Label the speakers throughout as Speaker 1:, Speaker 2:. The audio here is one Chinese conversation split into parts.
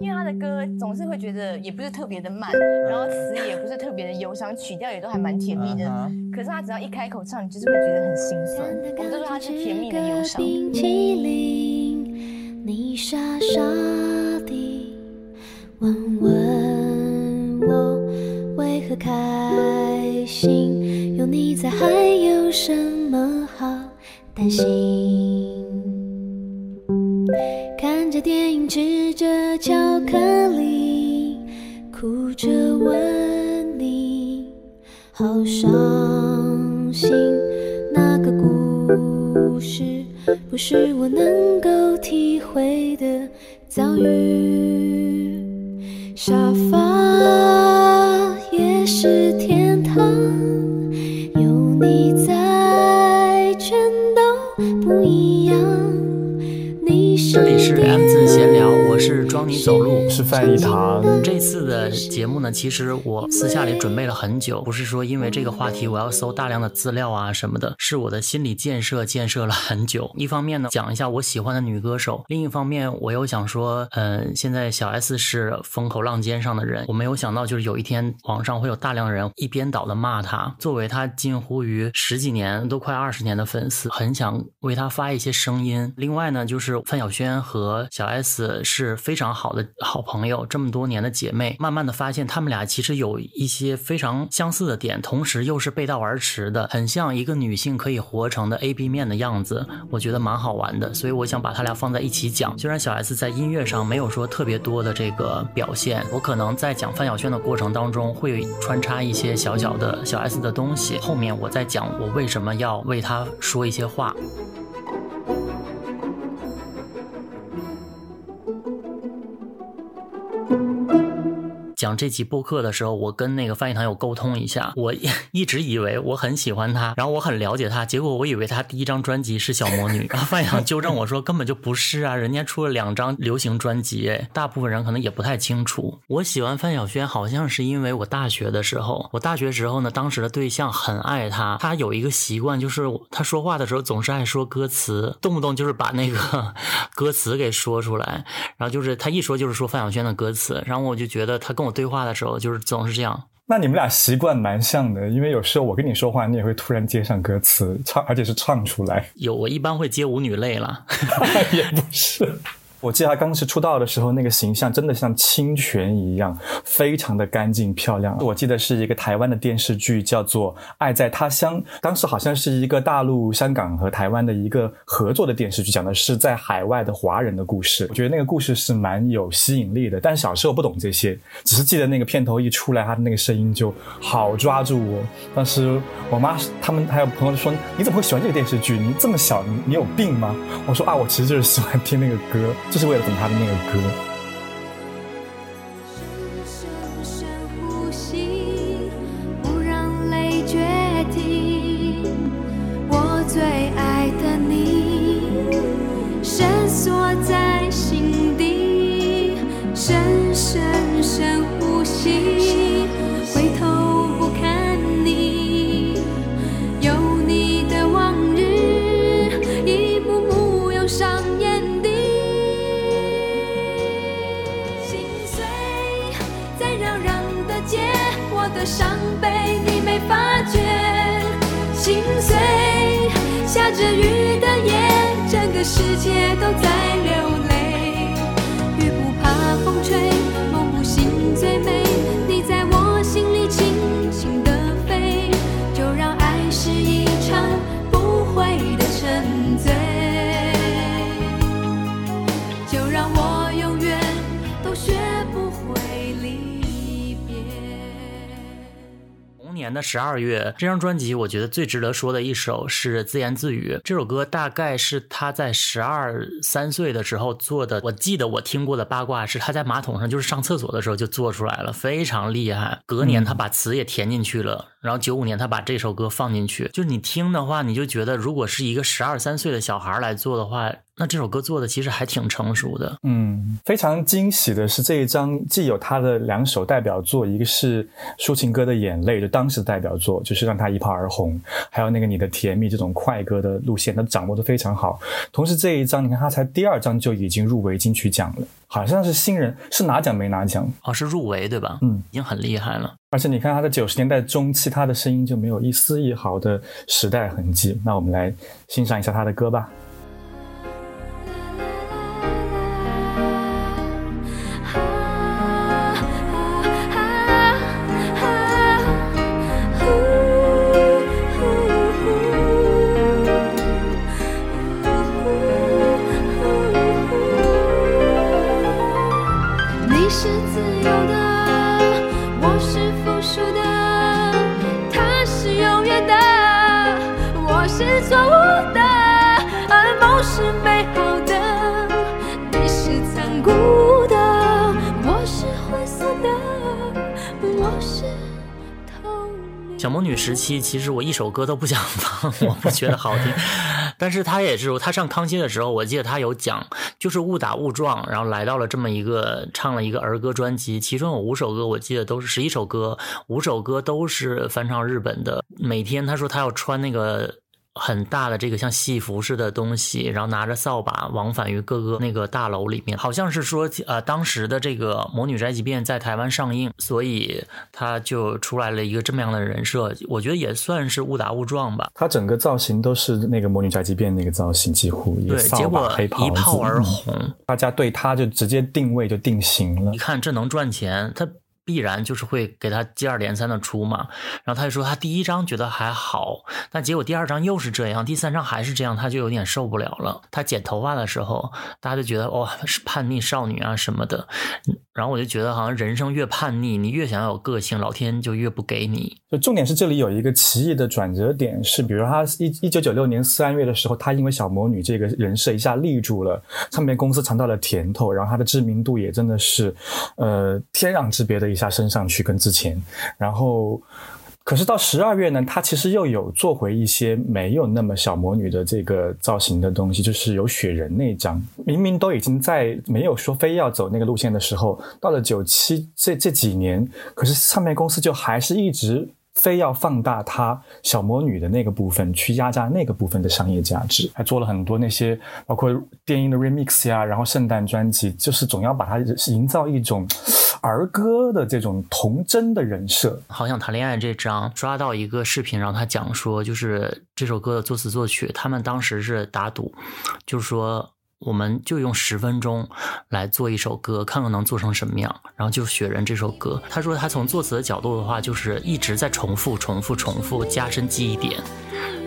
Speaker 1: 因为他的歌总是会觉得也不是特别的慢，然后词也不是特别的忧伤，曲调也都还蛮甜蜜的。可是他只要一开口唱，你就是会觉得很心酸。我们都说他是甜蜜的忧伤。冰淇淋，你傻傻的问问我为何开心，有你在还有什么好担心？看电影，吃着巧克力，哭着问你，好伤心。那个故事不是我能够体会的遭遇。沙发也是天堂，
Speaker 2: 这里是 M 字闲聊，我是装你走路，
Speaker 3: 是范一堂。
Speaker 2: 这次的节目呢，其实我私下里准备了很久，不是说因为这个话题我要搜大量的资料啊什么的，是我的心理建设建设了很久。一方面呢，讲一下我喜欢的女歌手；另一方面，我又想说，嗯，现在小 S 是风口浪尖上的人，我没有想到就是有一天网上会有大量人一边倒的骂她。作为她近乎于十几年都快二十年的粉丝，很想为她发一些声音。另外呢，就是范晓萱。和小 S 是非常好的好朋友，这么多年的姐妹，慢慢的发现他们俩其实有一些非常相似的点，同时又是背道而驰的，很像一个女性可以活成的 A B 面的样子，我觉得蛮好玩的，所以我想把她俩放在一起讲。虽然小 S 在音乐上没有说特别多的这个表现，我可能在讲范晓萱的过程当中会穿插一些小小的小 S 的东西，后面我再讲我为什么要为她说一些话。讲这期播客的时候，我跟那个范逸堂有沟通一下。我 一直以为我很喜欢他，然后我很了解他，结果我以为他第一张专辑是小魔女。然后范逸堂纠正我说，根本就不是啊，人家出了两张流行专辑。哎，大部分人可能也不太清楚。我喜欢范晓萱，好像是因为我大学的时候，我大学时候呢，当时的对象很爱他，他有一个习惯，就是他说话的时候总是爱说歌词，动不动就是把那个 歌词给说出来。然后就是他一说就是说范晓萱的歌词，然后我就觉得他跟我。对话的时候就是总是这样，
Speaker 3: 那你们俩习惯蛮像的，因为有时候我跟你说话，你也会突然接上歌词唱，而且是唱出来。
Speaker 2: 有，我一般会接舞女泪了，
Speaker 3: 也不是。我记得他当时出道的时候，那个形象真的像清泉一样，非常的干净漂亮。我记得是一个台湾的电视剧，叫做《爱在他乡》，当时好像是一个大陆、香港和台湾的一个合作的电视剧，讲的是在海外的华人的故事。我觉得那个故事是蛮有吸引力的，但是小时候不懂这些，只是记得那个片头一出来，他的那个声音就好抓住我。当时我妈他们还有朋友说：“你怎么会喜欢这个电视剧？你这么小，你你有病吗？”我说：“啊，我其实就是喜欢听那个歌。”就是为了等他的那个歌。
Speaker 2: 十二月这张专辑，我觉得最值得说的一首是《自言自语》。这首歌大概是他在十二三岁的时候做的。我记得我听过的八卦是他在马桶上就是上厕所的时候就做出来了，非常厉害。隔年他把词也填进去了，然后九五年他把这首歌放进去。就是你听的话，你就觉得如果是一个十二三岁的小孩来做的话。那这首歌做的其实还挺成熟的。
Speaker 3: 嗯，非常惊喜的是这一张既有他的两首代表作，一个是抒情歌的眼泪，就当时的代表作，就是让他一炮而红，还有那个你的甜蜜这种快歌的路线，他掌握的非常好。同时这一张，你看他才第二张就已经入围金曲奖了，好像是新人，是拿奖没拿奖？
Speaker 2: 哦，是入围对吧？
Speaker 3: 嗯，
Speaker 2: 已经很厉害了。
Speaker 3: 而且你看他在九十年代中期，他的声音就没有一丝一毫的时代痕迹。那我们来欣赏一下他的歌吧。
Speaker 2: 其实我一首歌都不想放，我不觉得好听。但是他也是，他上康熙的时候，我记得他有讲，就是误打误撞，然后来到了这么一个唱了一个儿歌专辑，其中有五首歌，我记得都是十一首歌，五首歌都是翻唱日本的。每天他说他要穿那个。很大的这个像戏服似的东西，然后拿着扫把往返于各个那个大楼里面，好像是说，呃，当时的这个《魔女宅急便》在台湾上映，所以他就出来了一个这么样的人设，我觉得也算是误打误撞吧。
Speaker 3: 他整个造型都是那个《魔女宅急便》那个造型，几乎一个
Speaker 2: 对，
Speaker 3: 扫
Speaker 2: 结果
Speaker 3: 把黑袍，
Speaker 2: 一炮而
Speaker 3: 嗯
Speaker 2: 红，
Speaker 3: 大家对他就直接定位就定型了
Speaker 2: 你。看这能赚钱，他必然就是会给他接二连三的出嘛。然后他就说他第一章觉得还好，但结果第二章又是这样，第三章还是这样，他就有点受不了了。他剪头发的时候，大家就觉得哇、是叛逆少女啊什么的。然后我就觉得好像人生越叛逆，你越想要有个性，老天就越不给你。
Speaker 3: 就重点是这里有一个奇异的转折点，是比如他一一九九六年三月的时候，他因为小魔女这个人设一下立住了，唱片公司尝到了甜头，然后他的知名度也真的是，呃，天壤之别的一下身上去，跟之前，然后。可是到十二月呢，他其实又有做回一些没有那么小魔女的这个造型的东西，就是有雪人那张，明明都已经在没有说非要走那个路线的时候，到了九七这这几年，可是唱片公司就还是一直非要放大她小魔女的那个部分，去压榨那个部分的商业价值，还做了很多那些包括电音的 remix 呀，然后圣诞专辑，就是总要把它营造一种儿歌的这种童真的人设。
Speaker 2: 好想谈恋爱这张刷到一个视频，让他讲说，就是这首歌的作词作曲，他们当时是打赌，就是说我们就用十分钟来做一首歌，看看能做成什么样。然后就《雪人》这首歌，他说他从作词的角度的话，就是一直在重复、重复、重复，加深记忆点。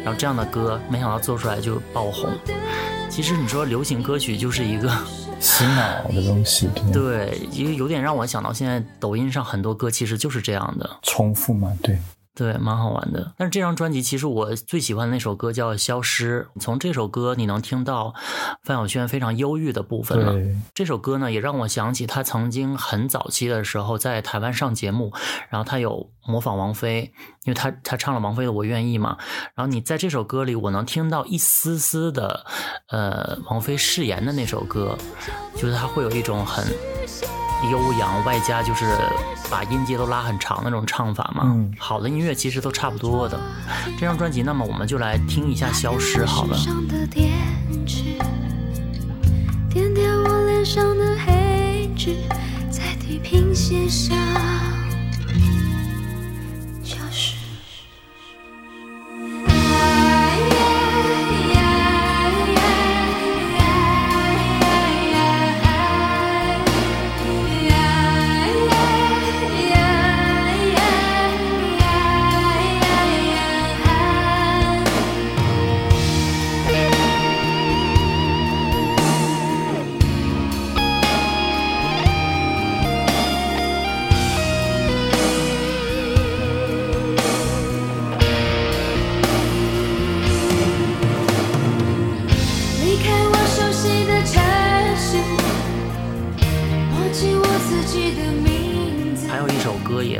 Speaker 2: 然后这样的歌，没想到做出来就爆红。其实你说流行歌曲就是一个。
Speaker 3: 洗脑的东西，对
Speaker 2: 对，因为有点让我想到现在抖音上很多歌其实就是这样的。
Speaker 3: 重复嘛，对。
Speaker 2: 对，蛮好玩的。但是这张专辑其实我最喜欢的那首歌叫《消失》，从这首歌你能听到范晓萱非常忧郁的部分了。这首歌呢也让我想起她曾经很早期的时候在台湾上节目，然后她有模仿王菲，因为她她唱了王菲的《我愿意》嘛。然后你在这首歌里，我能听到一丝丝的呃王菲誓言的那首歌，就是她会有一种很悠扬，外加就是把音阶都拉很长的那种唱法嘛。
Speaker 3: 嗯
Speaker 2: 好的音乐其实都差不多的。这张专辑，那么我们就来听一下《消失》好了。
Speaker 1: 上的电池，点点我脸上的黑痣，在地平线上消失。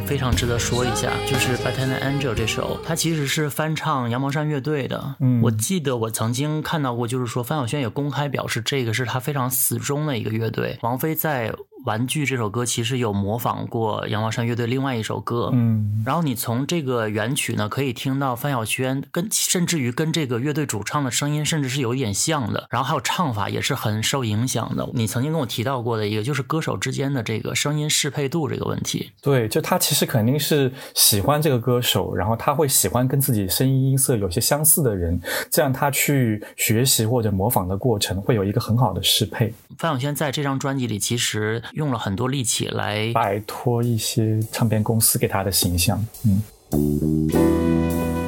Speaker 2: 非常值得说一下，就是《b a t a n Angel》这首，它其实是翻唱羊毛衫乐队的。
Speaker 3: 嗯
Speaker 2: 我记得我曾经看到过，就是说范晓萱也公开表示，这个是她非常死忠的一个乐队。王菲在《玩具》这首歌其实有模仿过羊毛衫乐队另外一首歌。
Speaker 3: 嗯，
Speaker 2: 然后你从这个原曲呢，可以听到范晓萱跟甚至于跟这个乐队主唱的声音，甚至是有一点像的。然后还有唱法也是很受影响的。你曾经跟我提到过的一个，就是歌手之间的这个声音适配度这个问题。
Speaker 3: 对，就他其实肯定是喜欢这个歌手，然后他会喜欢跟自己声音音色有些相似的人，这样他去学习或者模仿的过程会有一个很好的适配，
Speaker 2: 范晓萱在这张专辑里其实用了很多力气来
Speaker 3: 摆脱一些唱片公司给他的形象。嗯。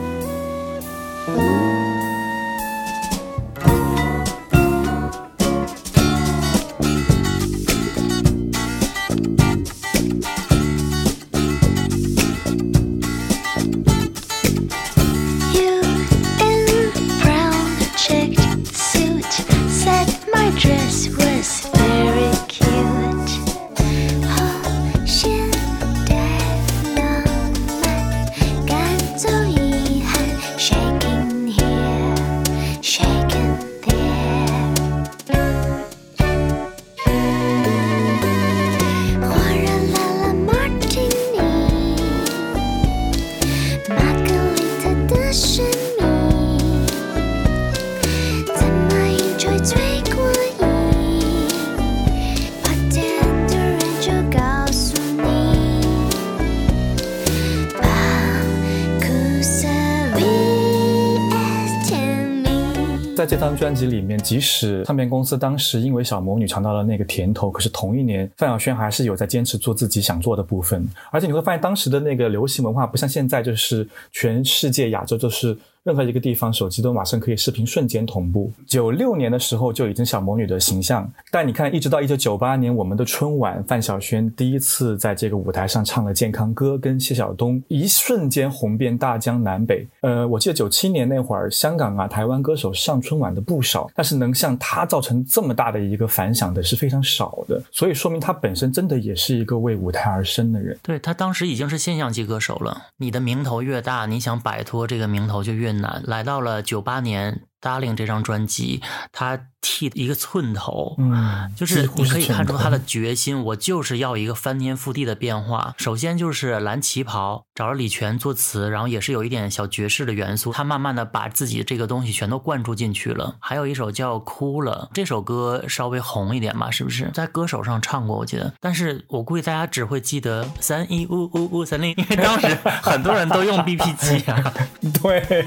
Speaker 3: 张专辑里面，即使唱片公司当时因为小魔女尝到了那个甜头，可是同一年范晓萱还是有在坚持做自己想做的部分。而且你会发现，当时的那个流行文化不像现在，就是全世界亚洲都是。任何一个地方，手机都马上可以视频瞬间同步。九六年的时候就已经小魔女的形象，但你看，一直到一九九八年我们的春晚，范晓萱第一次在这个舞台上唱了健康歌，跟谢晓东一瞬间红遍大江南北。呃，我记得九七年那会儿，香港啊、台湾歌手上春晚的不少，但是能像她造成这么大的一个反响的是非常少的，所以说明她本身真的也是一个为舞台而生的人。
Speaker 2: 对他当时已经是现象级歌手了。你的名头越大，你想摆脱这个名头就越来到了九八年《Darling》这张专辑，他剃一个寸头，
Speaker 3: 嗯，
Speaker 2: 就是你可以看出他的决心，我就是要一个翻天覆地的变化。首先就是蓝旗袍，找了李泉作词，然后也是有一点小爵士的元素。他慢慢的把自己这个东西全都灌注进去了。还有一首叫《哭了》，这首歌稍微红一点吧，是不是？在歌手上唱过，我记得。但是我估计大家只会记得三一五五五三零，因为当时很多人都用 BP 机啊。
Speaker 3: 对。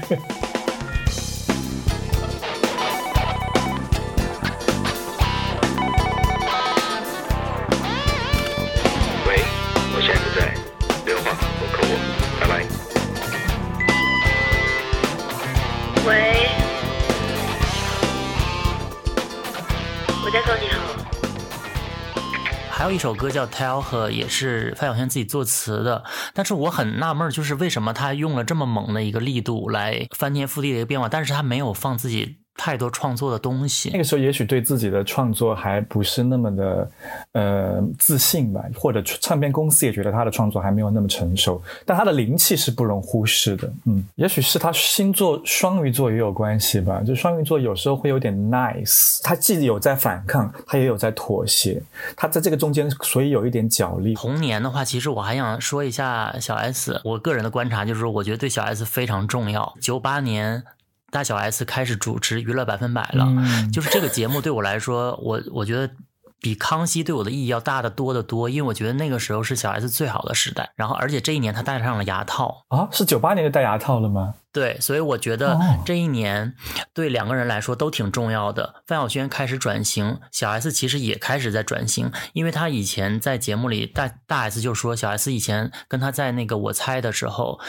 Speaker 2: 一首歌叫《Tell Her》，也是范晓萱自己作词的。但是我很纳闷，就是为什么她用了这么猛的一个力度来翻天覆地的一个变化，但是她没有放自己太多创作的东西。
Speaker 3: 那个时候也许对自己的创作还不是那么的呃自信吧，或者唱片公司也觉得他的创作还没有那么成熟，但他的灵气是不容忽视的。嗯，也许是他星座双鱼座也有关系吧，就双鱼座有时候会有点 nice，他既有在反抗，他也有在妥协，他在这个中间所以有一点角力。
Speaker 2: 童年的话，其实我还想说一下小 S。我个人的观察就是，我觉得对小 S 非常重要。九八年，大小 S 开始主持《娱乐百分百》了，
Speaker 3: 嗯
Speaker 2: 就是这个节目对我来说，我我觉得。比康熙对我的意义要大得多得多，因为我觉得那个时候是小 S 最好的时代。然后，而且这一年她戴上了牙套，
Speaker 3: 啊，是九八年就戴牙套了吗？
Speaker 2: 对，所以我觉得
Speaker 3: 哦
Speaker 2: 这一年对两个人来说都挺重要的。范晓萱开始转型，小 S 其实也开始在转型，因为她以前在节目里，大大 S 就说小 S 以前跟她在那个我猜的时候，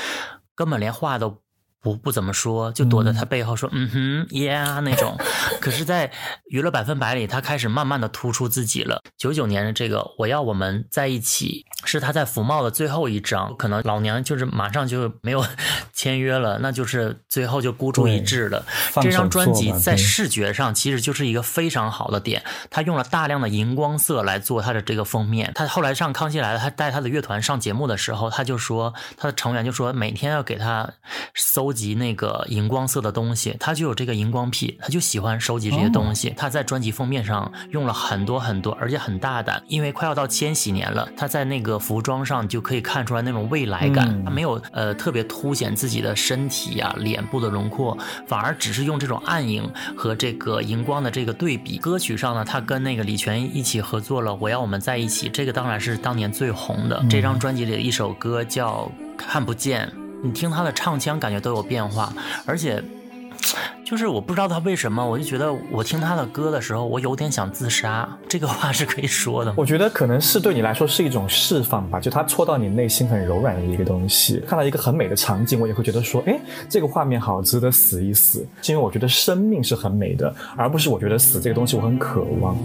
Speaker 2: 根本连话都不不怎么说，就躲在他背后说嗯哼，yeah 那种。可是，在娱乐百分百里，他开始慢慢的突出自己了。九九年的这个我要我们在一起，是他在福茂的最后一张，可能老娘就是马上就没有 签约了，那就是最后就孤注一掷了。这张专辑在视觉上其实就是一个非常好的点，他用了大量的荧光色来做他的这个封面。他后来上康熙来了，他带他的乐团上节目的时候，他就说他的成员就说每天要给他搜集那个荧光色的东西，他就有这个荧光癖，他就喜欢收集这些东西。他在专辑封面上用了很多很多，而且很大胆，因为快要到千禧年了，他在那个服装上就可以看出来那种未来感。他没有呃特别凸显自己的身体呀、脸部的轮廓，反而只是用这种暗影和这个荧光的这个对比。歌曲上呢，他跟那个李泉一起合作了《我要我们在一起》，这个当然是当年最红的。这张专辑里的一首歌叫《看不见》。你听他的唱腔，感觉都有变化，而且，就是我不知道他为什么，我就觉得我听他的歌的时候，我有点想自杀。这个话是可以说的。
Speaker 3: 我觉得可能是对你来说是一种释放吧，就他戳到你内心很柔软的一个东西。看到一个很美的场景，我也会觉得说，哎，这个画面好值得死一死。是因为我觉得生命是很美的，而不是我觉得死这个东西我很渴望。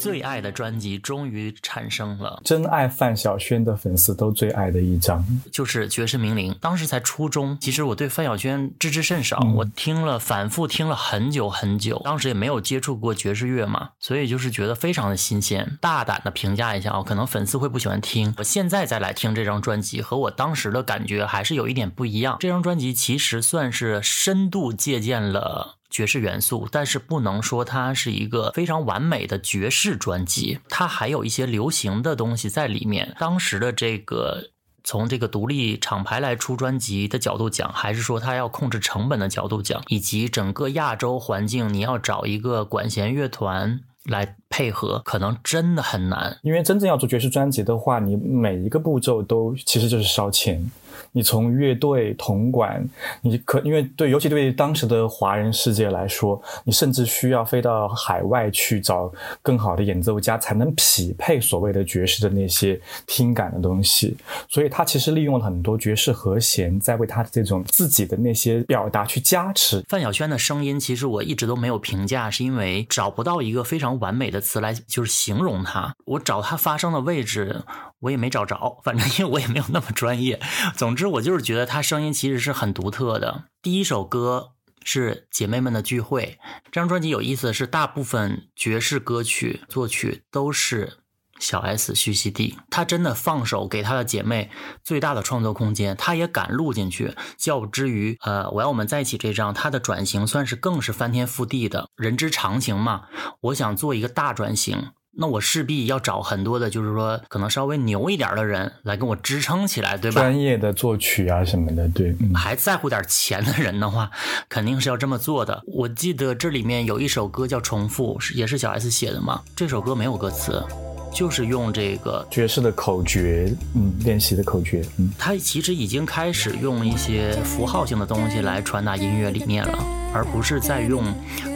Speaker 2: 最爱的专辑终于产生了，
Speaker 3: 真爱范晓萱的粉丝都最爱的一张，
Speaker 2: 就是《绝世名伶》。当时才初中，其实我对范晓萱知之甚少，我听了反复听了很久很久，当时也没有接触过爵士乐嘛，所以就是觉得非常的新鲜。大胆的评价一下啊，可能粉丝会不喜欢听。我现在再来听这张专辑，和我当时的感觉还是有一点不一样。这张专辑其实算是深度借鉴了。爵士元素，但是不能说它是一个非常完美的爵士专辑，它还有一些流行的东西在里面。当时的这个从这个独立厂牌来出专辑的角度讲，还是说它要控制成本的角度讲，以及整个亚洲环境，你要找一个管弦乐团来配合，可能真的很难。
Speaker 3: 因为真正要做爵士专辑的话，你每一个步骤都其实就是烧钱。你从乐队、铜管，你可因为对，尤其对当时的华人世界来说，你甚至需要飞到海外去找更好的演奏家，才能匹配所谓的爵士的那些听感的东西。所以他其实利用了很多爵士和弦，在为他的这种自己的那些表达去加持。
Speaker 2: 范晓萱的声音，其实我一直都没有评价，是因为找不到一个非常完美的词来就是形容它。我找它发声的位置。我也没找着，反正因为我也没有那么专业。总之，我就是觉得她声音其实是很独特的。第一首歌是《姐妹们的聚会》，这张专辑有意思的是，大部分爵士歌曲作曲都是小 S 徐熙娣，她真的放手给她的姐妹最大的创作空间，她也敢录进去。较之于呃，我要我们在一起这张，她的转型算是更是翻天覆地的，人之常情嘛。我想做一个大转型。那我势必要找很多的，就是说可能稍微牛一点的人来跟我支撑起来，对吧？
Speaker 3: 专业的作曲啊什么的，对。
Speaker 2: 还在乎点钱的人的话，肯定是要这么做的。我记得这里面有一首歌叫《重复》，是也是小 S 写的嘛？这首歌没有歌词。就是用这个
Speaker 3: 爵士的口诀，嗯，练习的口诀，嗯，
Speaker 2: 他其实已经开始用一些符号性的东西来传达音乐理念了，而不是在用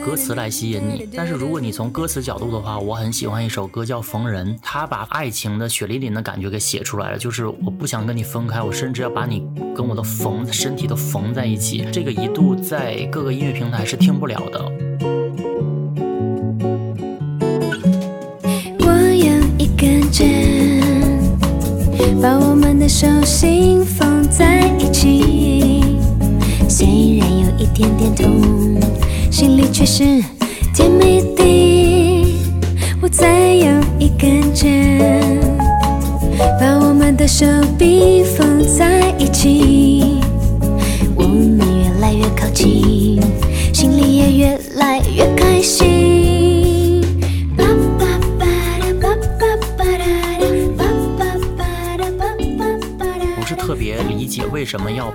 Speaker 2: 歌词来吸引你。但是如果你从歌词角度的话，我很喜欢一首歌叫《逢人》，他把爱情的血淋淋的感觉给写出来了，就是我不想跟你分开，我甚至要把你跟我的缝身体都缝在一起。这个一度在各个音乐平台是听不了的。
Speaker 1: 把我们的手心放在一起，虽然有一点点痛，心里却是甜蜜的。我再用一根针，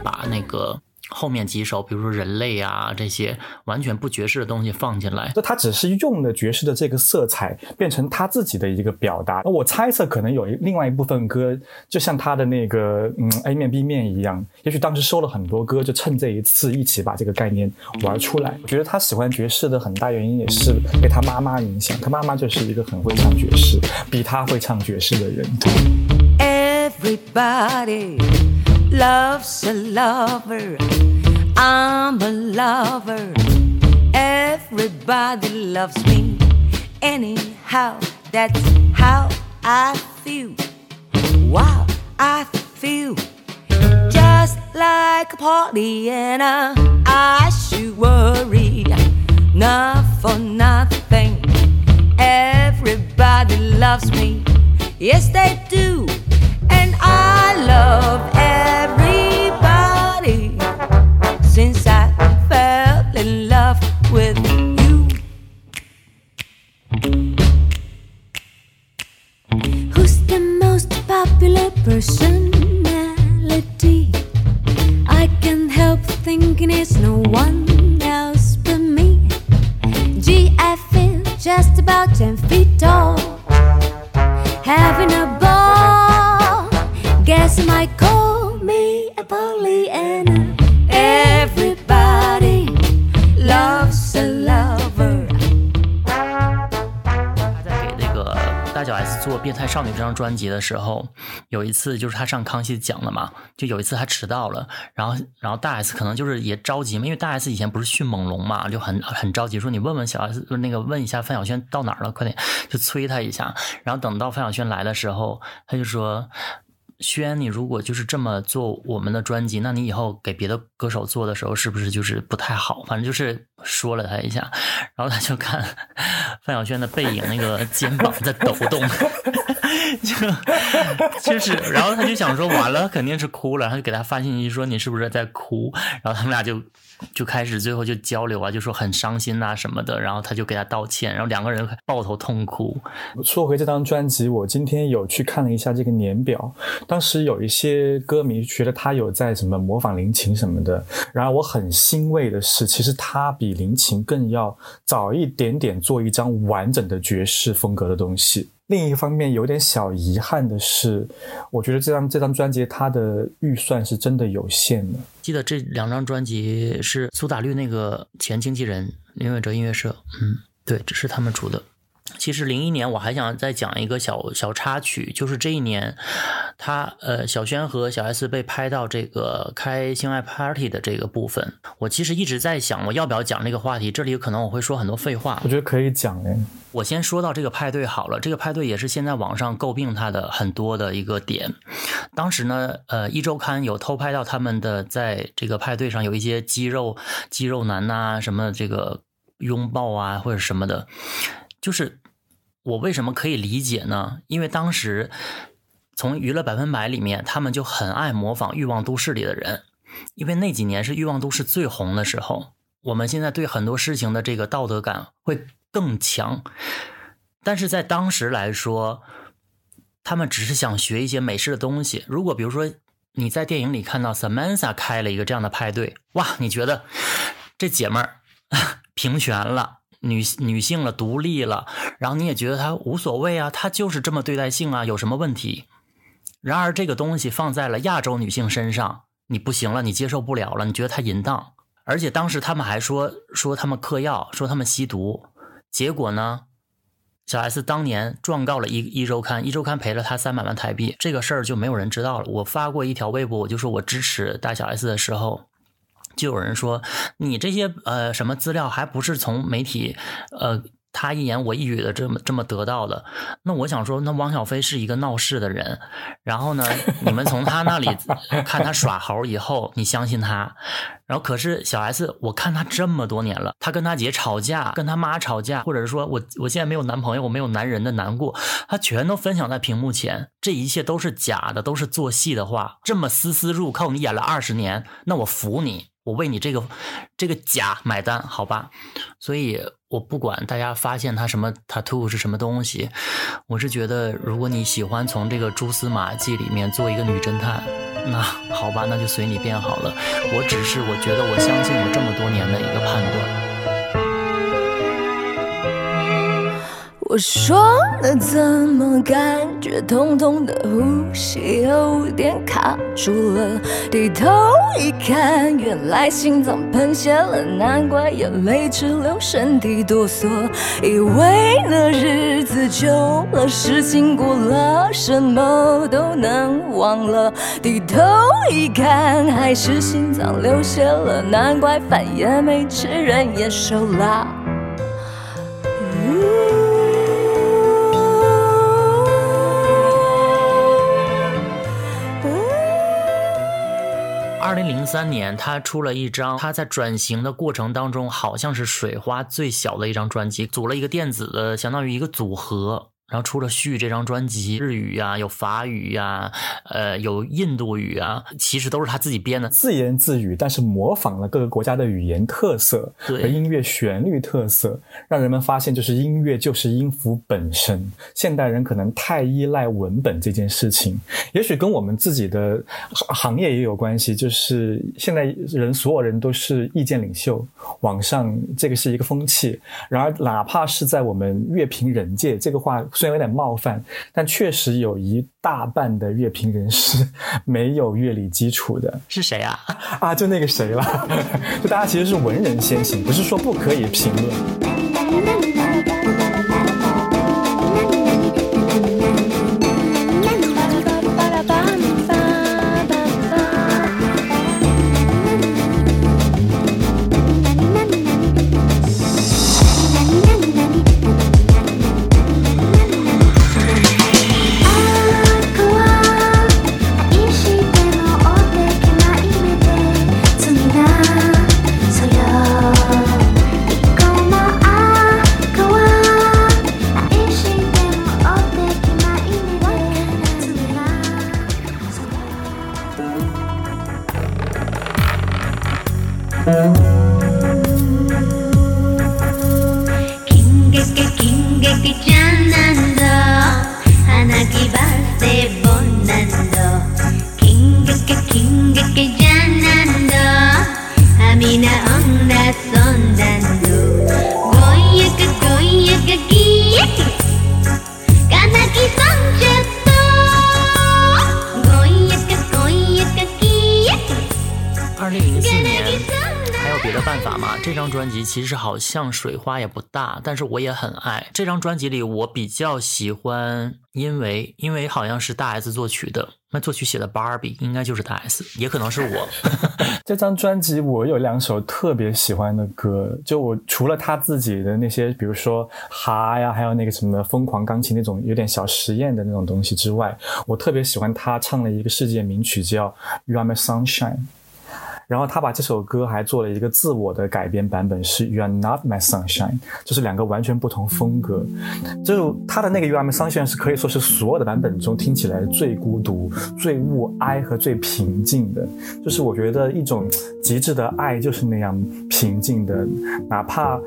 Speaker 1: 把
Speaker 2: 那个后面几首，比如说人类啊这些完全不爵士的东西放进来。
Speaker 3: 就他只是用了爵士的这个色彩，变成他自己的一个表达。我猜测可能有一另外一部分歌，就像他的那个嗯 A 面 B 面一样，也许当时收了很多歌，就趁这一次一起把这个概念玩出来。我觉得他喜欢爵士的很大原因也是被他妈妈影响，他妈妈就是一个很会唱爵士，比他会唱爵士的人。
Speaker 4: Everybody loves a lover. I'm a lover. Everybody loves me. Anyhow, that's how I feel. Wow, I feel just like a party, and I, I should worry not for nothing. Everybody loves me, yes they do, and I love everybody since I fell in love with you.
Speaker 1: Who's the most popular personality? I can't help thinking it's no one
Speaker 2: 少女》这张专辑的时候，有一次就是他上康熙讲了嘛，就有一次他迟到了，然后然后大 S 可能就是也着急嘛，因为大 S 以前不是迅猛龙嘛，就很很着急，说你问问小 S，那个问一下范晓萱到哪儿了，快点就催他一下。然后等到范晓萱来的时候，他就说。轩，你如果就是这么做我们的专辑，那你以后给别的歌手做的时候，是不是就是不太好？反正就是说了他一下，然后他就看 范晓萱的背影，那个肩膀在抖动，就就是，然后他就想说完了，肯定是哭了，他就给他发信息说你是不是在哭？然后他们俩就就开始最后就交流啊，就说很伤心啊什么的，然后他就给他道歉，然后两个人抱头痛哭。
Speaker 3: 说回这张专辑，我今天有去看了一下这个年表，当时有一些歌迷觉得他有在什么模仿林琴什么的，然而我很欣慰的是，其实他比比林琴更要早一点点做一张完整的爵士风格的东西。另一方面，有点小遗憾的是，我觉得这张这张专辑它的预算是真的有限的。
Speaker 2: 记得这两张专辑是苏打绿那个前经纪人林伟哲音乐社，嗯，对，这是他们出的。其实零一年我还想再讲一个小小插曲，就是这一年，他呃小轩和小 S 被拍到这个开性爱 party 的这个部分，我其实一直在想我要不要讲这个话题，这里可能我会说很多废话
Speaker 3: 我，觉得可以讲诶，
Speaker 2: 我先说到这个派对好了，这个派对也是现在网上诟病他的很多的一个点。当时呢，呃，一周刊有偷拍到他们的在这个派对上有一些肌肉肌肉男呐、什么这个拥抱啊或者什么的，就是我为什么可以理解呢？因为当时从娱乐百分百里面，他们就很爱模仿《欲望都市》里的人，因为那几年是《欲望都市》最红的时候。我们现在对很多事情的这个道德感会更强，但是在当时来说，他们只是想学一些美式的东西。如果比如说你在电影里看到 Samantha 开了一个这样的派对，哇，你觉得这姐们儿 平权了，女女性了，独立了，然后你也觉得她无所谓啊，她就是这么对待性啊，有什么问题？然而这个东西放在了亚洲女性身上，你不行了，你接受不了了，你觉得她淫荡。而且当时他们还说说他们嗑药，说他们吸毒，结果呢，小 S 当年状告了一一周刊，一周刊赔了他三百万台币，这个事儿就没有人知道了。我发过一条微博，我就说我支持大小 S 的时候，就有人说你这些呃什么资料还不是从媒体呃他一言我一语的这么这么得到的。那我想说，那汪小菲是一个闹事的人，然后呢，你们从他那里 看他耍猴以后，你相信他，然后可是小 S，我看他这么多年了，他跟他姐吵架，跟他妈吵架，或者是说我我现在没有男朋友，我没有男人的难过，他全都分享在屏幕前，这一切都是假的，都是做戏的话，这么丝丝入扣，你演了二十年，那我服你。我为你这个这个假买单，好吧？所以我不管大家发现他什么 tattoo 是什么东西，我是觉得如果你喜欢从这个蛛丝马迹里面做一个女侦探，那好吧，那就随你便好了。我只是我觉得我相信我这么多年的一个判断。
Speaker 1: 我说了怎么感觉痛痛的呼吸有点卡住了，低头一看，原来心脏喷血了，难怪眼泪直流，身体哆嗦。以为那日子久了，事情过了，什么都能忘了。低头一看，还是心脏流血了，难怪饭也没吃，人也瘦了。
Speaker 2: 二零零三年，他出了一张他在转型的过程当中，好像是水花最小的一张专辑，组了一个电子的，相当于一个组合。然后出了《序》这张专辑，日语呀、有法语呀，呃，有印度语啊，其实都是他自己编的。
Speaker 3: 自言自语，但是模仿了各个国家的语言特色和音乐旋律特色，让人们发现，就是音乐就是音符本身。现代人可能太依赖文本这件事情，也许跟我们自己的行业也有关系。就是现在人所有人都是意见领袖，网上这个是一个风气。然而，哪怕是在我们乐评人界，这个话虽然有点冒犯，但确实有一大半的乐评人是没有乐理基础的。
Speaker 2: 是谁啊？
Speaker 3: 啊，就那个谁了，就大家其实是文人先行，不是说不可以评论。
Speaker 2: 专辑其实好像水花也不大，但是我也很爱这张专辑里，我比较喜欢，因为因为好像是大 S 作曲的，那作曲写的 Barbie 应该就是大 S，也可能是我。
Speaker 3: 这张专辑我有两首特别喜欢的歌，就我除了他自己的那些，比如说哈呀，还有那个什么疯狂钢琴那种有点小实验的那种东西之外，我特别喜欢他唱了一个世界名曲叫《You Are My Sunshine》。然后他把这首歌还做了一个自我的改编版本，是 You Are Not My Sunshine，就是两个完全不同风格。就他的那个 You Are My Sunshine 是可以说是所有的版本中听起来最孤独、最物哀和最平静的。就是我觉得一种极致的爱就是那样平静的，哪怕。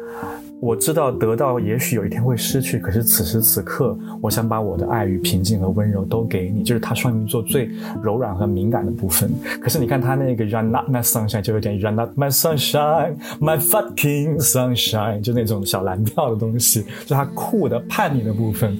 Speaker 3: 我知道得到也许有一天会失去，可是此时此刻，我想把我的爱与平静和温柔都给你，就是他双鱼座最柔软和敏感的部分。可是你看他那个 run not my sunshine 就有点 run not my sunshine, my fucking sunshine，就那种小蓝调的东西，就他酷的叛逆的部分。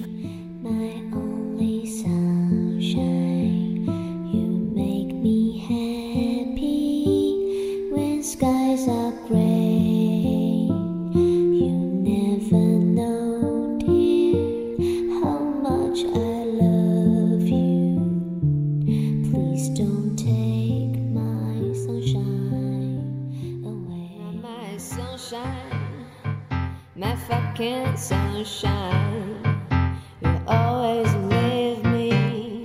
Speaker 1: Can sunshine. You
Speaker 4: always leave me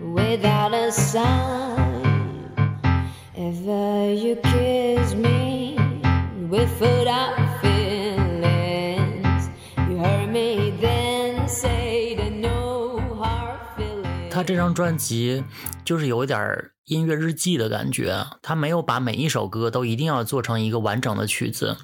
Speaker 4: without a sign. Ever you kiss me without feelings. You hurt me, then say the no hard feelings.
Speaker 2: 他这张专辑就是有一点儿音乐日记的感觉，他没有把每一首歌都一定要做成一个完整的曲子。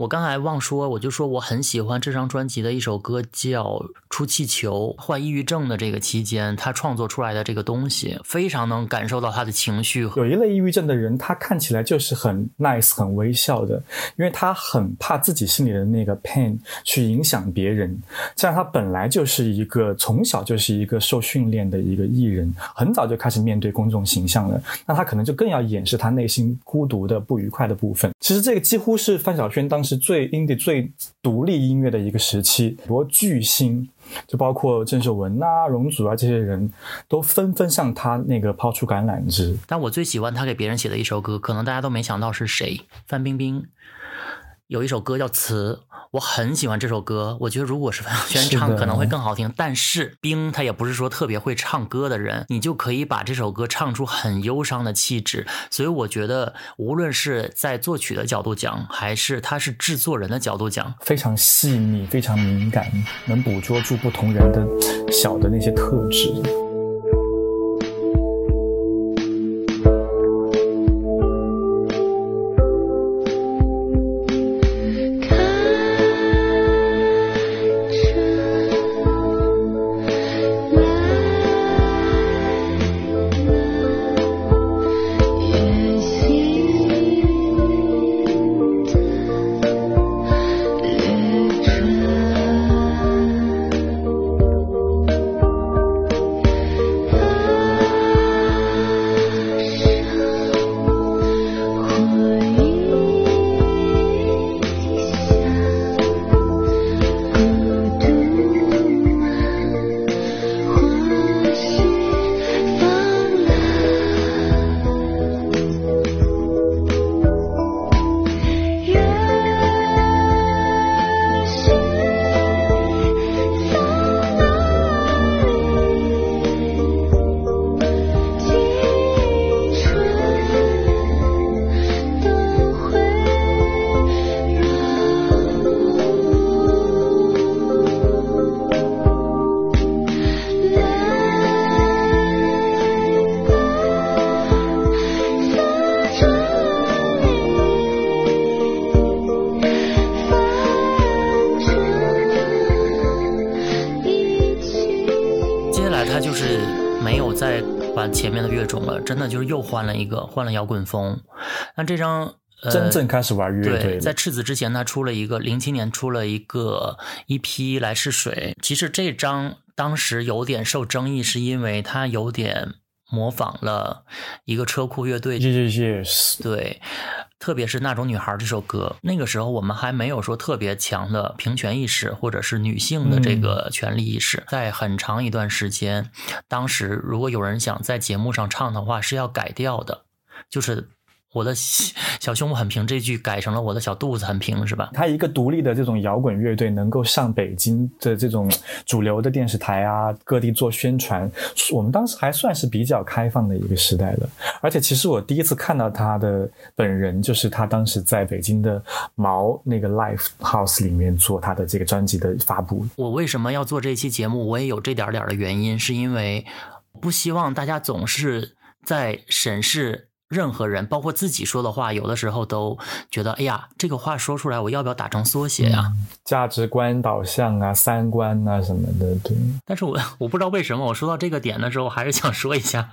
Speaker 2: 我刚才忘说，我就说我很喜欢这张专辑的一首歌，叫《出气球》。患抑郁症的这个期间，他创作出来的这个东西，非常能感受到他的情绪。
Speaker 3: 有一类抑郁症的人，他看起来就是很 nice、很微笑的，因为他很怕自己心里的那个 pain 去影响别人。这样他本来就是一个从小就是一个受训练的一个艺人，很早就开始面对公众形象了，那他可能就更要掩饰他内心孤独的、不愉快的部分。其实这个几乎是范晓萱当时是最 indie、最独立音乐的一个时期，很多巨星，就包括郑秀文啊、容祖啊这些人都纷纷向他那个抛出橄榄枝。
Speaker 2: 但我最喜欢他给别人写的一首歌，可能大家都没想到是谁，范冰冰有一首歌叫《词》，我很喜欢这首歌。我觉得如果是范晓萱唱，可能会更好听。但是冰他也不是说特别会唱歌的人，你就可以把这首歌唱出很忧伤的气质。所以我觉得，无论是在作曲的角度讲，还是他是制作人的角度讲，
Speaker 3: 非常细腻，非常敏感，能捕捉住不同人的小的那些特质。
Speaker 2: 来他就是没有再玩前面的乐种了，真的就是又换了一个，换了摇滚风。那这张。呃、
Speaker 3: 真正开始玩乐队
Speaker 2: 对，在赤子之前，他出了一个零七年出了一个 EP 来试水。其实这张当时有点受争议，是因为他有点模仿了一个车库乐队。
Speaker 3: Yes, yes，
Speaker 2: 对，特别是那种女孩这首歌，那个时候我们还没有说特别强的平权意识，或者是女性的这个权利意识。在很长一段时间，当时如果有人想在节目上唱的话，是要改掉的，就是我的小小胸部很平这句改成了我的小肚子很平，是吧？
Speaker 3: 他一个独立的这种摇滚乐队能够上北京的这种主流的电视台啊，各地做宣传，我们当时还算是比较开放的一个时代了。而且其实我第一次看到他的本人，就是他当时在北京的毛那个 Live House 里面做他的这个专辑的发布。
Speaker 2: 我为什么要做这期节目？我也有这点点的原因，是因为不希望大家总是在审视。任何人，包括自己说的话，有的时候都觉得，哎呀，这个话说出来，我要不要打成缩写呀、
Speaker 3: 嗯价值观导向啊、三观啊什么的，对。
Speaker 2: 但是我我不知道为什么，我说到这个点的时候，还是想说一下，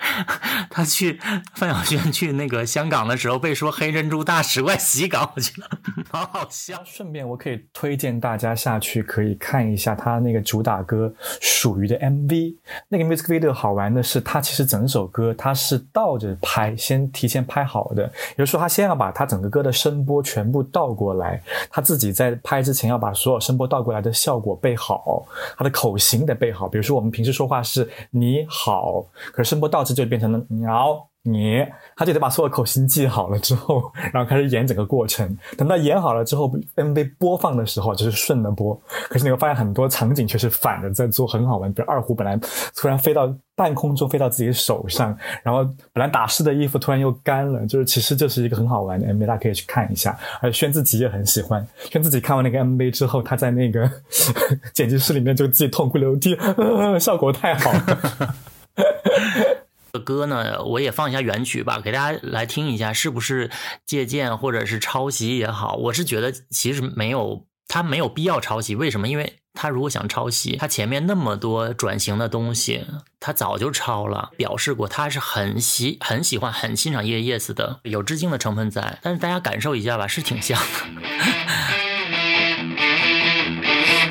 Speaker 2: 他去范晓萱去那个香港的时候，被说黑珍珠大使怪洗稿，我觉得好好笑。
Speaker 3: 顺便，我可以推荐大家下去可以看一下他那个主打歌《属于》的 MV。那个 music video 好玩的是，它其实整首歌它是倒着拍，先提前拍好的。也就是说，他先要把他整个歌的声波全部倒过来，他自己在拍之前要把所有声波倒过来的效果备好，他的口型得备好。比如说，我们平时说话是你好，可是声波倒就变成了鸟。你，他就得把所有口型记好了之后，然后开始演整个过程。等到演好了之后，MV 播放的时候就是顺着播，可是你会发现很多场景却是反着在做，很好玩。比如二胡本来突然飞到半空中，飞到自己手上，然后本来打湿的衣服突然又干了，就是其实就是一个很好玩的 MV，大家可以去看一下。而且轩自己也很喜欢，轩自己看完那个 MV 之后，他在那个 剪辑室里面就自己痛哭流涕，效果太好了。
Speaker 2: 歌呢，我也放一下原曲吧，给大家来听一下，是不是借鉴或者是抄袭也好，我是觉得其实没有，他没有必要抄袭。为什么？因为他如果想抄袭，他前面那么多转型的东西，他早就抄了，表示过他是很喜很喜欢很欣赏叶叶子的，有致敬的成分在。但是大家感受一下吧，是挺像的。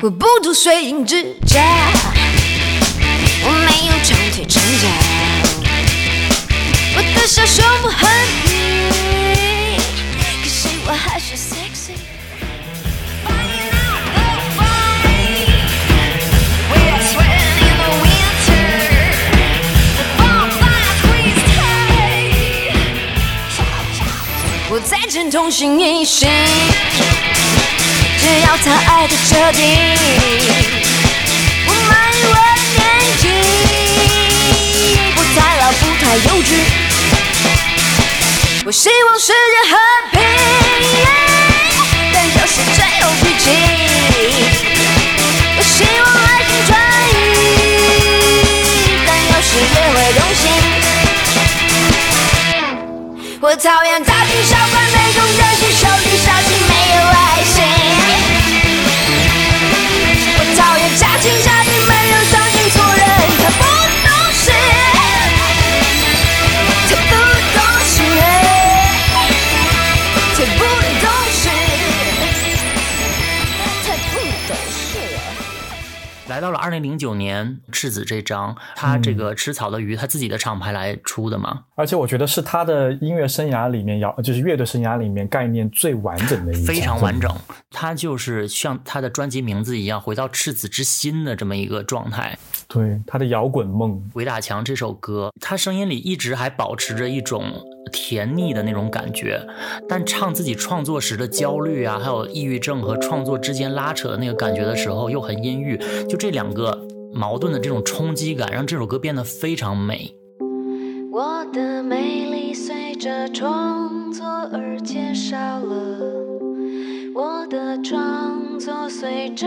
Speaker 1: 我不读水银之家，我没有长腿长脚，我的小胸部很低，可是我还是 sexy。我再见同心一心。只要他爱的彻底，幼稚。我希望世界和平，但有时真有脾气。我希望爱情转移，但有时也会动心。我讨厌大惊小怪
Speaker 2: 二零零九年，赤子这张，他这个吃草的鱼，他自己的厂牌来出的嘛，
Speaker 3: 而且我觉得是他的音乐生涯里面摇，就是乐队生涯里面概念最完整的一张，
Speaker 2: 非常完整。他就是像他的专辑名字一样，回到赤子之心的这么一个状态。
Speaker 3: 对他的摇滚梦，
Speaker 2: 鬼打墙这首歌，他声音里一直还保持着一种甜腻的那种感觉，但唱自己创作时的焦虑啊，还有抑郁症和创作之间拉扯的那个感觉的时候，又很阴郁。就这两个矛盾的这种冲击感，让这首歌变得非常美。
Speaker 1: 我的美丽随着创作而减少了，我的创作随着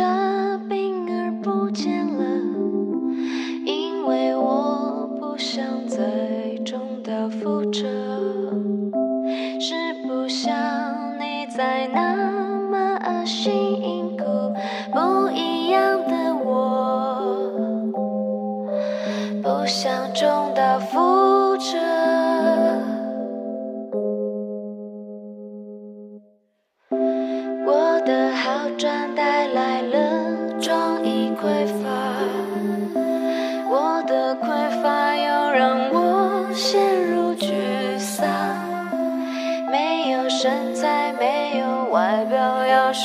Speaker 1: 病而不见了，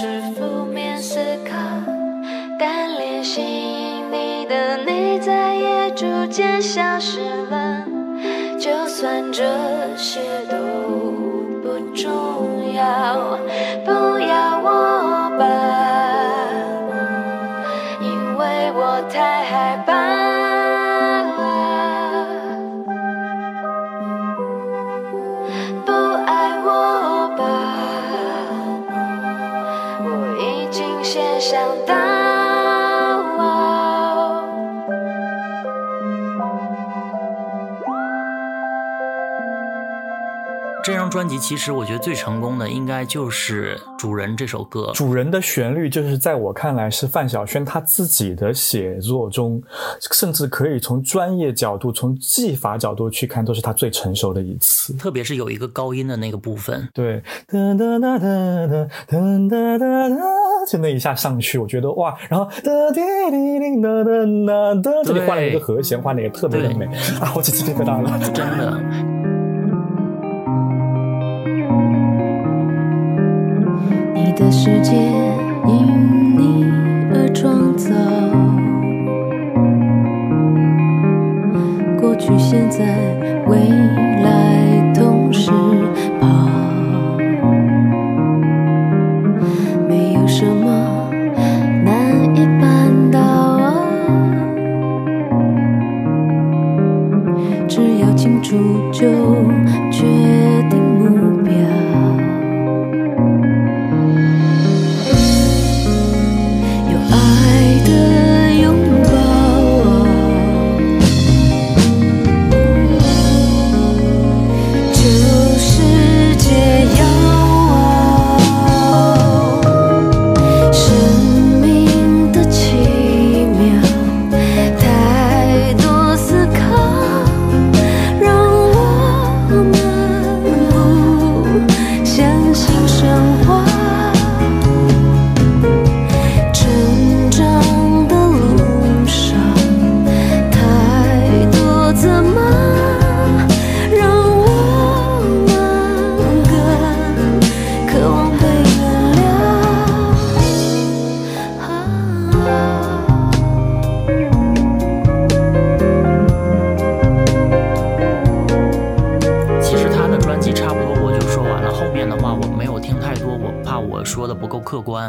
Speaker 1: 是负面思考。单恋吸引你的内在也逐渐消失了，就算这些都不重，要
Speaker 2: 专辑其实我觉得最成功的应该就是《主人》这首歌。
Speaker 3: 主人的旋律就是在我看来是范晓萱她自己的写作中，甚至可以从专业角度、从技法角度去看，都是她最成熟的一次。
Speaker 2: 特别是有一个高音的那个部分，
Speaker 3: 对，哒哒哒哒哒哒哒哒哒，就那一下上去，我觉得哇，然后哒滴滴滴哒哒哒哒，这里换了一个和弦，换了一个特别的美啊，我起鸡皮疙瘩了。
Speaker 2: 真的。
Speaker 1: 的世界因你而创造，过去、现在、未来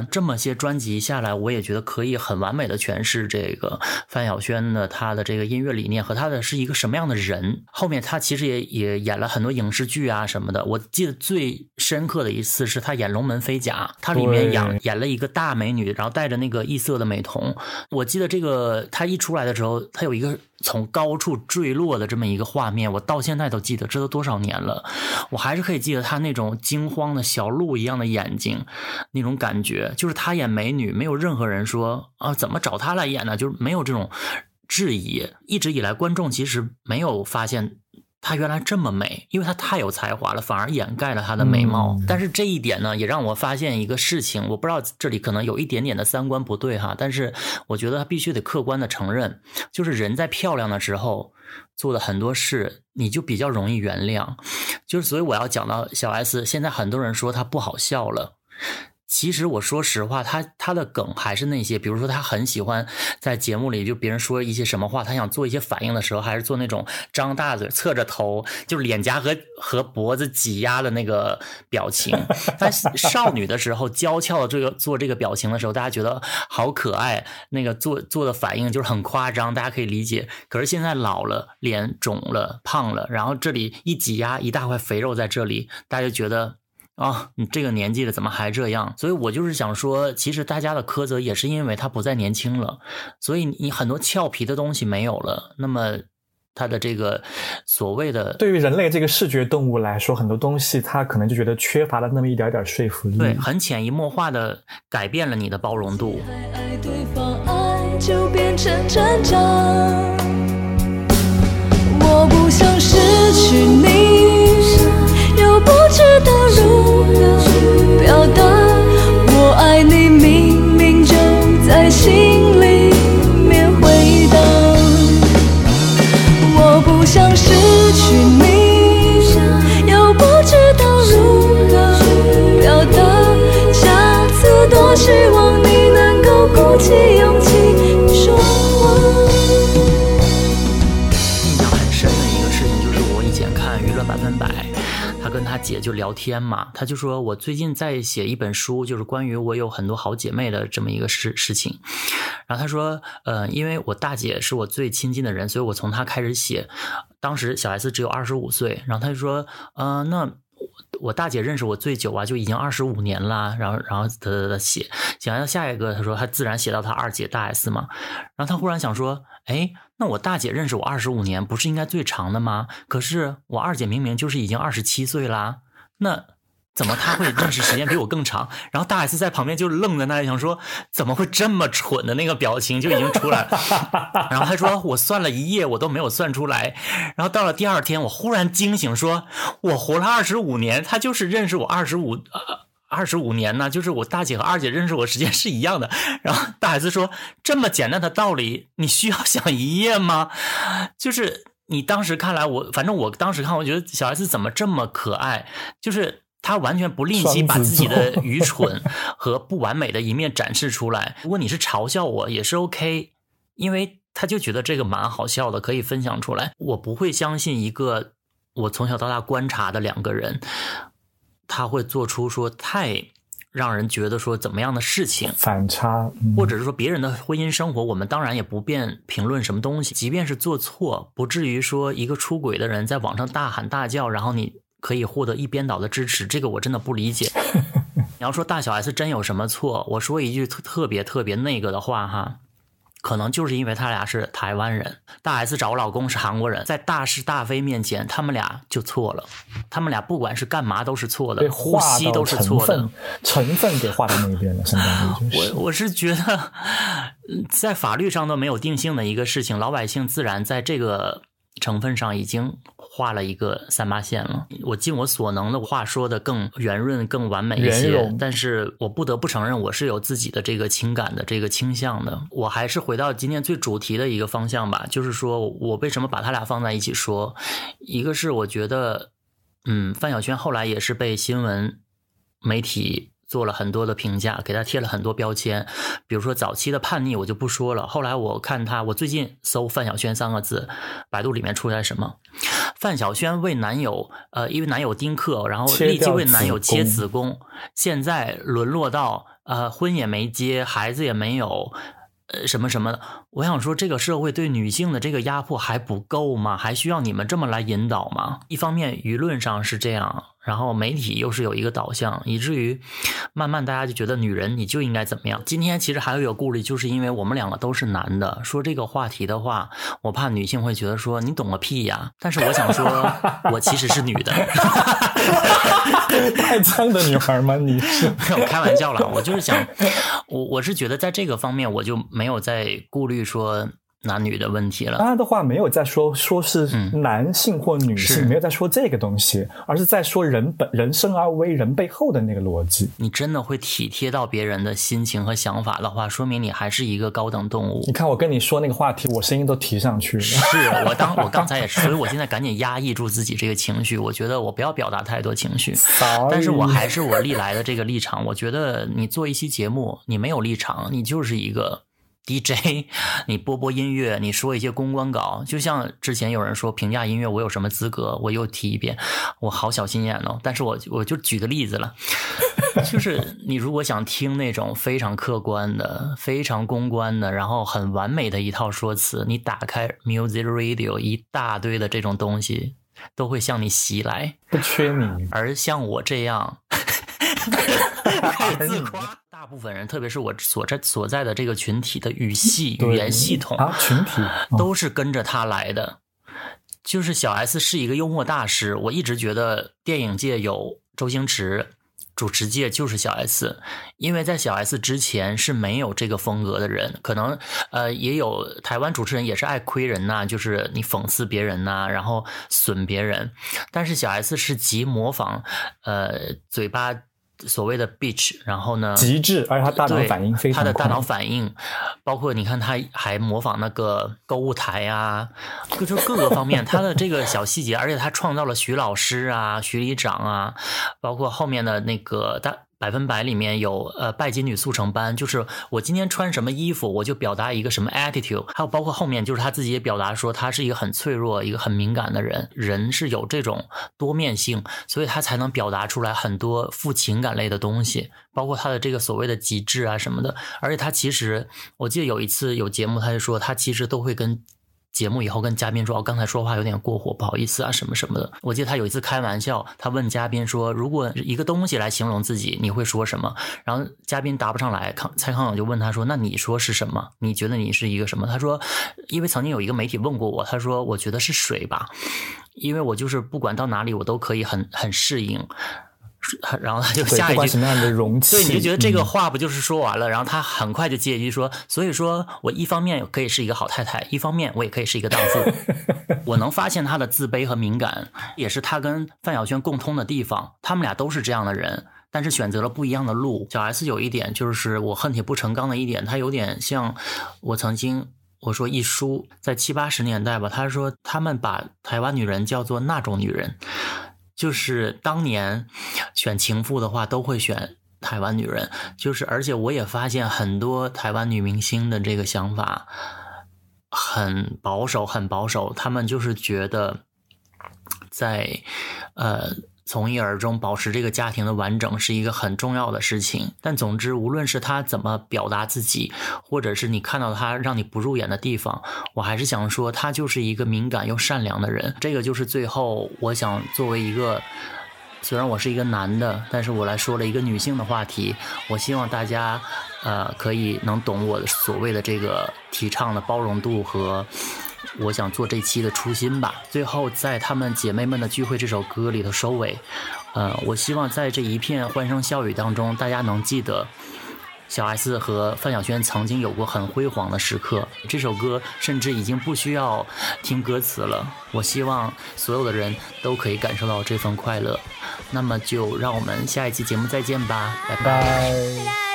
Speaker 2: 这么些专辑下来，我也觉得可以很完美的诠释这个范晓萱的她的这个音乐理念和她的是一个什么样的人。后面她其实也也演了很多影视剧啊什么的。我记得最深刻的一次是她演《龙门飞甲》，她里面演演了一个大美女，然后戴着那个异色的美瞳。我记得这个她一出来的时候，她有一个从高处坠落的这么一个画面，我到现在都记得，这都多少年了，我还是可以记得他那种惊慌的小鹿一样的眼睛，那种感觉，就是他演美女，没有任何人说啊怎么找他来演呢？就是没有这种质疑。一直以来，观众其实没有发现。她原来这么美，因为她太有才华了，反而掩盖了她的美貌。
Speaker 3: 嗯
Speaker 2: 但是这一点呢，也让我发现一个事情，我不知道这里可能有一点点的三观不对哈，但是我觉得必须得客观的承认，就是人在漂亮的时候做的很多事，你就比较容易原谅。就是所以我要讲到小 S，现在很多人说她不好笑了。其实我说实话，他他的梗还是那些，比如说他很喜欢在节目里就别人说一些什么话，他想做一些反应的时候，还是做那种张大嘴、侧着头，就是脸颊和和脖子挤压的那个表情。他少女的时候娇俏的这个做这个表情的时候，大家觉得好可爱，那个做做的反应就是很夸张，大家可以理解。可是现在老了，脸肿了、胖了，然后这里一挤压一大块肥肉在这里，大家就觉得。啊、你这个年纪了，怎么还这样？所以我就是想说，其实大家的苛责也是因为他不再年轻了，所以你很多俏皮的东西没有了，那么他的这个所谓的
Speaker 3: 对于人类这个视觉动物来说，很多东西他可能就觉得缺乏了那么一点点说服力。
Speaker 2: 对很潜移默化的改变了你的包容度。
Speaker 1: 还爱对方，爱就变成成长。我不想失去你，又不知道如何表达。我爱你，明明就在心里面回荡。我不想失去你，
Speaker 2: 姐就聊天嘛，她就说我最近在写一本书，就是关于我有很多好姐妹的这么一个事事情。然后她说，呃，因为我大姐是我最亲近的人，所以我从她开始写。当时小 S 只有二十五岁，然后她就说，呃，那。我大姐认识我最久啊，就已经二十五年了。然后，然后他他他写，写完下一个，他说他自然写到他二姐大 S 嘛。然后他忽然想说，哎，那我大姐认识我二十五年，不是应该最长的吗？可是我二姐明明就是已经二十七岁啦，那怎么他会认识时间比我更长？然后大 S 在旁边就愣在那里，想说怎么会这么蠢的那个表情就已经出来了。然后他说我算了一夜，我都没有算出来。然后到了第二天，我忽然惊醒说，我活了二十五年，他就是认识我二十五。二十五年呢，就是我大姐和二姐认识我时间是一样的。然后大 S 说：“这么简单的道理，你需要想一夜吗？”就是你当时看来我，反正我当时看，我觉得小 S 怎么这么可爱？就是她完全不吝惜把自己的愚蠢和不完美的一面展示出来。如果你是嘲笑我，也是 OK，因为他就觉得这个蛮好笑的，可以分享出来。我不会相信一个我从小到大观察的两个人。他会做出说太让人觉得说怎么样的事情，
Speaker 3: 反差，嗯、
Speaker 2: 或者是说别人的婚姻生活，我们当然也不便评论什么东西。即便是做错，不至于说一个出轨的人在网上大喊大叫，然后你可以获得一边倒的支持，这个我真的不理解。你要说大小 S 真有什么错，我说一句特特别特别那个的话哈。可能就是因为他俩是台湾人，大 S 找老公是韩国人，在大是大非面前，他们俩就错了。他们俩不管是干嘛都是错的，呼吸都是错的
Speaker 3: 分。成分给划到那边了，相当于就是。
Speaker 2: 我我是觉得，嗯在法律上都没有定性的一个事情，老百姓自然在这个成分上已经画了一个三八线了。我尽我所能的话说的更圆润、更完美一些，但是我不得不承认，我是有自己的这个情感的这个倾向的。我还是回到今天最主题的一个方向吧，就是说我为什么把他俩放在一起说，一个是我觉得，嗯，范晓萱后来也是被新闻媒体做了很多的评价，给他贴了很多标签，比如说早期的叛逆我就不说了。后来我看他，我最近搜范晓萱三个字，百度里面出来什么？范晓萱为男友，呃，因为男友丁克，然后立即为男友切
Speaker 3: 子宫
Speaker 2: 子宫，现在沦落到呃，婚也没结，孩子也没有，呃，什么什么的。我想说，这个社会对女性的这个压迫还不够吗？还需要你们这么来引导吗？一方面舆论上是这样，然后媒体又是有一个导向，以至于慢慢大家就觉得女人你就应该怎么样。今天其实还有一个顾虑，就是因为我们两个都是男的，说这个话题的话，我怕女性会觉得说你懂个屁呀。但是我想说，我其实是女的。
Speaker 3: 带脏的女孩吗？你是
Speaker 2: 没有开玩笑啦，我就是想，我我是觉得在这个方面我就没有在顾虑说男女的问题了。
Speaker 3: 刚刚的话没有在说说是
Speaker 2: 嗯
Speaker 3: 男性或女性，
Speaker 2: 是
Speaker 3: 没有在说这个东西，而是在说人本人生而为人背后的那个逻辑。
Speaker 2: 你真的会体贴到别人的心情和想法的话，说明你还是一个高等动物
Speaker 3: 你。看我跟你说那个话题，我声音都提上去了。
Speaker 2: 是我当 我刚才也是，所以我现在赶紧压抑住自己这个情绪。我觉得我不要表达太多情绪但是我还是我历来的这个立场。我觉得你做一期节目，你没有立场，你就是一个 DJ，你播播音乐，你说一些公关稿，就像之前有人说评价音乐，我有什么资格？我又提一遍，我好小心眼哦。但是我我就举个例子了。就是你如果想听那种非常客观的、非常公关的，然后很完美的一套说辞，你打开 Music Radio，一大堆的这种东西都会向你袭来。
Speaker 3: 不缺你，
Speaker 2: 而像我这样 开始自夸，大部分人，特别是我所在所在的这个群体的语系、语言系统
Speaker 3: 啊，群体哦
Speaker 2: 都是跟着他来的。就是小 S 是一个幽默大师，我一直觉得电影界有周星驰，主持界就是小 S，因为在小 S 之前是没有这个风格的人，可能呃也有台湾主持人也是爱亏人呐、就是你讽刺别人呐、然后损别人，但是小 S 是极模仿呃嘴巴所谓的 bitch，然后呢
Speaker 3: 极致，而且他大脑反应非常快。
Speaker 2: 他的大脑反应，包括你看他还模仿那个购物台啊，就是各个方面，他的这个小细节，而且他创造了徐老师啊、徐里长啊，包括后面的那个大。百分百里面有呃拜金女速成班，就是我今天穿什么衣服，我就表达一个什么 attitude，还有包括后面就是他自己也表达说他是一个很脆弱、一个很敏感的人，人是有这种多面性，所以他才能表达出来很多负情感类的东西，包括他的这个所谓的极致啊什么的。而且他其实，我记得有一次有节目，他就说他其实都会跟。节目以后跟嘉宾说，哦，刚才说话有点过火，不好意思啊，什么什么的。我记得他有一次开玩笑，他问嘉宾说，如果一个东西来形容自己，你会说什么？然后嘉宾答不上来，康蔡康永就问他说，那你说是什么？你觉得你是一个什么？他说，因为曾经有一个媒体问过我，他说我觉得是水吧，因为我就是不管到哪里我都可以很很适应。然后他就，下一句
Speaker 3: 不管什么样的容器，
Speaker 2: 对，你就觉得这个
Speaker 3: 嗯
Speaker 2: 话不就是说完了，然后他很快就接一句说，所以说我一方面可以是一个好太太，一方面我也可以是一个荡妇。我能发现他的自卑和敏感，也是他跟范晓萱共通的地方，他们俩都是这样的人。但是选择了不一样的路。小 S 有一点就是我恨铁不成钢的一点，他有点像我曾经我说一书在七八十年代吧，他说他们把台湾女人叫做那种女人，就是当年选情妇的话都会选台湾女人，就是而且我也发现很多台湾女明星的这个想法很保守，很保守，他们就是觉得在呃。从一而终，保持这个家庭的完整是一个很重要的事情。但总之，无论是他怎么表达自己，或者是你看到他让你不入眼的地方，我还是想说，他就是一个敏感又善良的人。这个就是最后我想作为一个，虽然我是一个男的，但是我来说了一个女性的话题。我希望大家，呃，可以能懂我所谓的这个提倡的包容度和。我想做这期的初心吧。最后，在他们姐妹们的聚会这首歌里头收尾，呃，我希望在这一片欢声笑语当中，大家能记得小 S 和范晓萱曾经有过很辉煌的时刻。这首歌甚至已经不需要听歌词了。我希望所有的人都可以感受到这份快乐。那么，就让我们下一期节目再见吧，拜拜。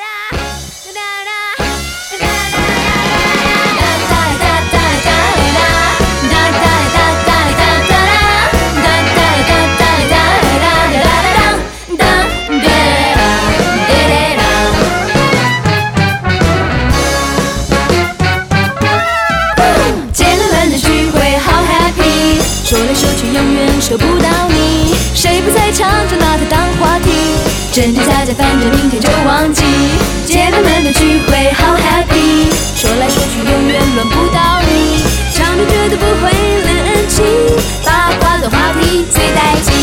Speaker 1: 真真假假，反正明天就忘记。姐妹们的聚会好 happy，说来说去永远轮不到你，这样就绝对不会冷清，八卦的话题最带劲，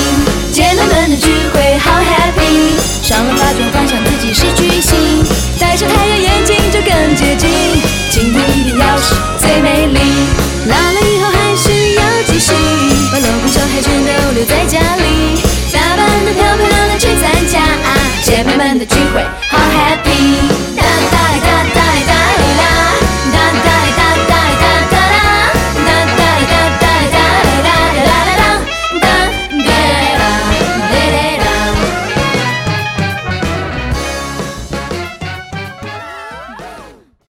Speaker 1: 姐妹们的聚会好 happy，上了发就幻想自己是巨星，戴上太阳眼镜就更接近，今天一定要是最美